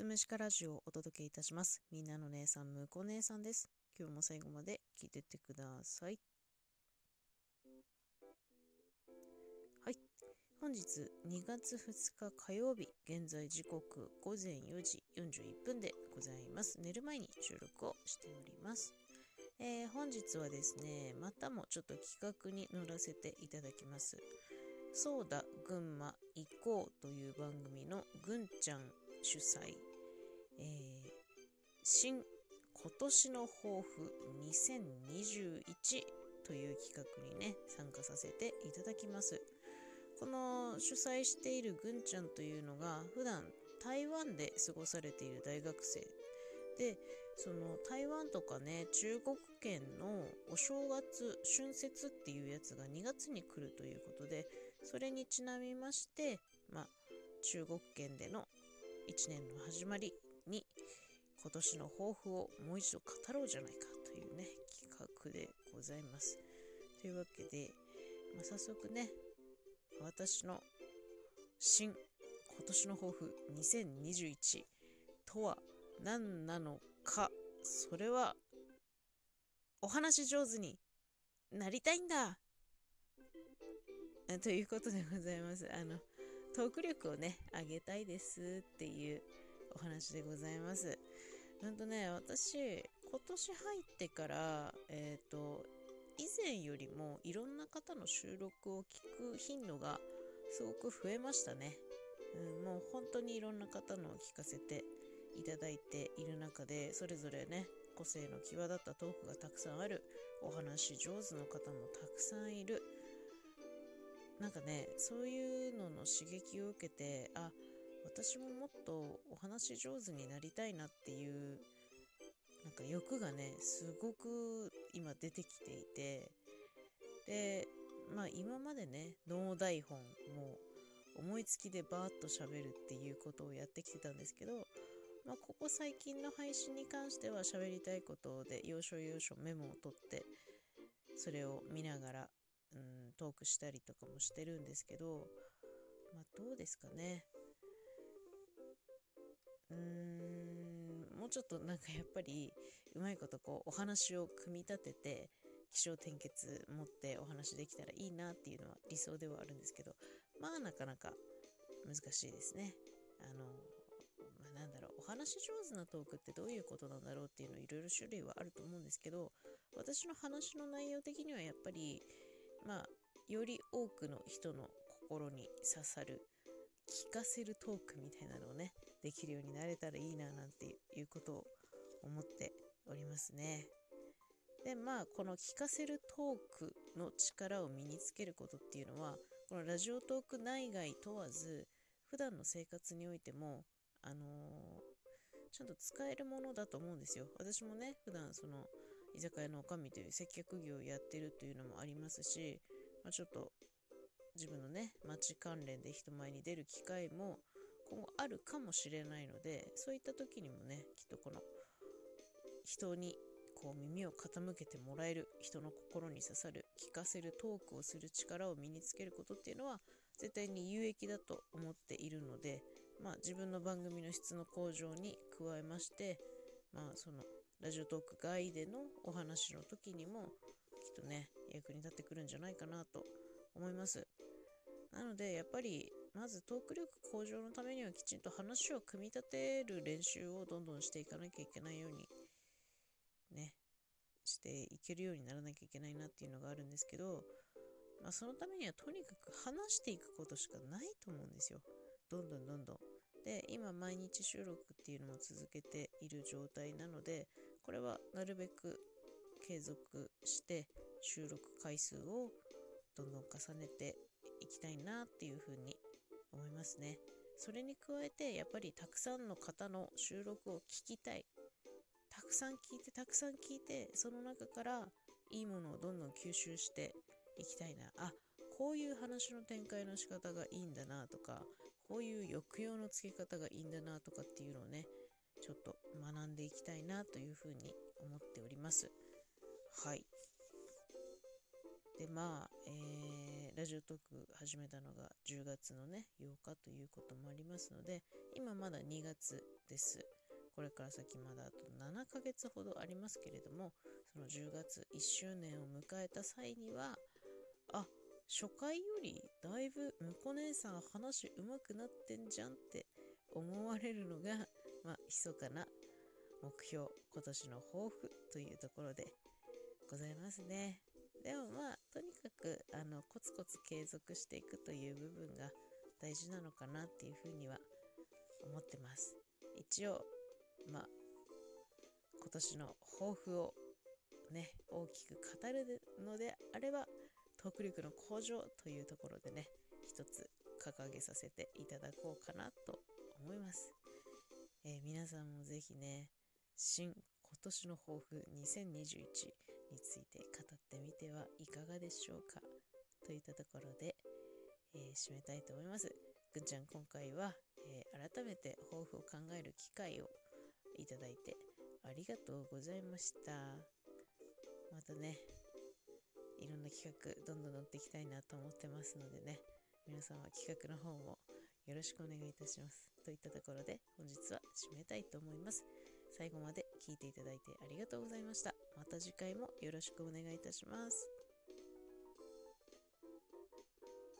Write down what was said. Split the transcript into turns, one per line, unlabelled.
つむしかラジオをお届けいたします。みんなの姉さん、むこ姉さんです。今日も最後まで聞いてってください。はい。本日2月2日火曜日、現在時刻午前4時41分でございます。寝る前に収録をしております。えー、本日はですね、またもちょっと企画に乗らせていただきます。そうだ、群馬行こうという番組のぐんちゃん主催、えー、新今年の抱負2021という企画にね、参加させていただきます。この主催しているぐんちゃんというのが、普段台湾で過ごされている大学生で、その台湾とかね、中国圏のお正月、春節っていうやつが2月に来るということで、それにちなみまして、まあ、中国圏での1年の始まりに今年の抱負をもう一度語ろうじゃないかというね企画でございます。というわけで、まあ、早速ね私の新今年の抱負2021とは何なのかそれはお話上手になりたいんだということでございます。あのトーク力をね、上げたいですっていうお話でございます。なんとね、私、今年入ってから、えっ、ー、と、以前よりもいろんな方の収録を聞く頻度がすごく増えましたね。うん、もう本当にいろんな方のを聞かせていただいている中で、それぞれね、個性の際立ったトークがたくさんある、お話上手の方もたくさんいる。なんかねそういうのの刺激を受けてあ私ももっとお話上手になりたいなっていうなんか欲がねすごく今出てきていてでまあ今までね脳台本も思いつきでバーッと喋るっていうことをやってきてたんですけどまあ、ここ最近の配信に関しては喋りたいことで要所要所メモを取ってそれを見ながらうん、トークしたりとかもしてるんですけど、まあ、どうですかね。うーん、もうちょっとなんかやっぱり、うまいことこう、お話を組み立てて、気象転結持ってお話できたらいいなっていうのは理想ではあるんですけど、まあなかなか難しいですね。あの、まあ、なんだろう、お話上手なトークってどういうことなんだろうっていうのいろいろ種類はあると思うんですけど、私の話の内容的にはやっぱり、まあ、より多くの人の心に刺さる聞かせるトークみたいなのをねできるようになれたらいいななんていうことを思っておりますね。でまあこの聞かせるトークの力を身につけることっていうのはこのラジオトーク内外問わず普段の生活においてもあのー、ちゃんと使えるものだと思うんですよ。私もね普段その居酒屋の女将という接客業をやってるというのもありますし、まあ、ちょっと自分のね町関連で人前に出る機会も今後あるかもしれないのでそういった時にもねきっとこの人にこう耳を傾けてもらえる人の心に刺さる聞かせるトークをする力を身につけることっていうのは絶対に有益だと思っているので、まあ、自分の番組の質の向上に加えまして、まあ、そのラジオトーク外でのお話の時にもきっとね役に立ってくるんじゃないかなと思います。なのでやっぱりまずトーク力向上のためにはきちんと話を組み立てる練習をどんどんしていかなきゃいけないようにねしていけるようにならなきゃいけないなっていうのがあるんですけど、まあ、そのためにはとにかく話していくことしかないと思うんですよ。どんどんどんどん。で今毎日収録っていうのも続けている状態なのでこれはなるべく継続して収録回数をどんどん重ねていきたいなっていうふうに思いますね。それに加えてやっぱりたくさんの方の収録を聞きたい。たくさん聞いてたくさん聞いてその中からいいものをどんどん吸収していきたいな。あこういう話の展開の仕方がいいんだなとかこういう抑揚のつけ方がいいんだなとかっていうのをねちょっと学んでいきたいなというふうに思っております。はい。で、まあ、えー、ラジオトーク始めたのが10月のね、8日ということもありますので、今まだ2月です。これから先まだあと7ヶ月ほどありますけれども、その10月1周年を迎えた際には、あ、初回よりだいぶむこ姉さん話上手くなってんじゃんって思われるのが、まあ、密かな目標、今年の抱負というところでございますね。でもまあ、とにかく、あの、コツコツ継続していくという部分が大事なのかなっていうふうには思ってます。一応、まあ、今年の抱負をね、大きく語るのであれば、トーク力の向上というところでね、一つ掲げさせていただこうかなと思います。えー、皆さんもぜひね、新今年の抱負2021について語ってみてはいかがでしょうか？といったところで、えー、締めたいと思います。ぐんちゃん今回は、えー、改めて抱負を考える機会をいただいてありがとうございました。またね、いろんな企画どんどん乗っていきたいなと思ってますのでね、皆さんは企画の方もよろしくお願いいたします。といったところで本日は締めたいと思います。最後まで聞いていただいてありがとうございました。また次回もよろしくお願いいたします。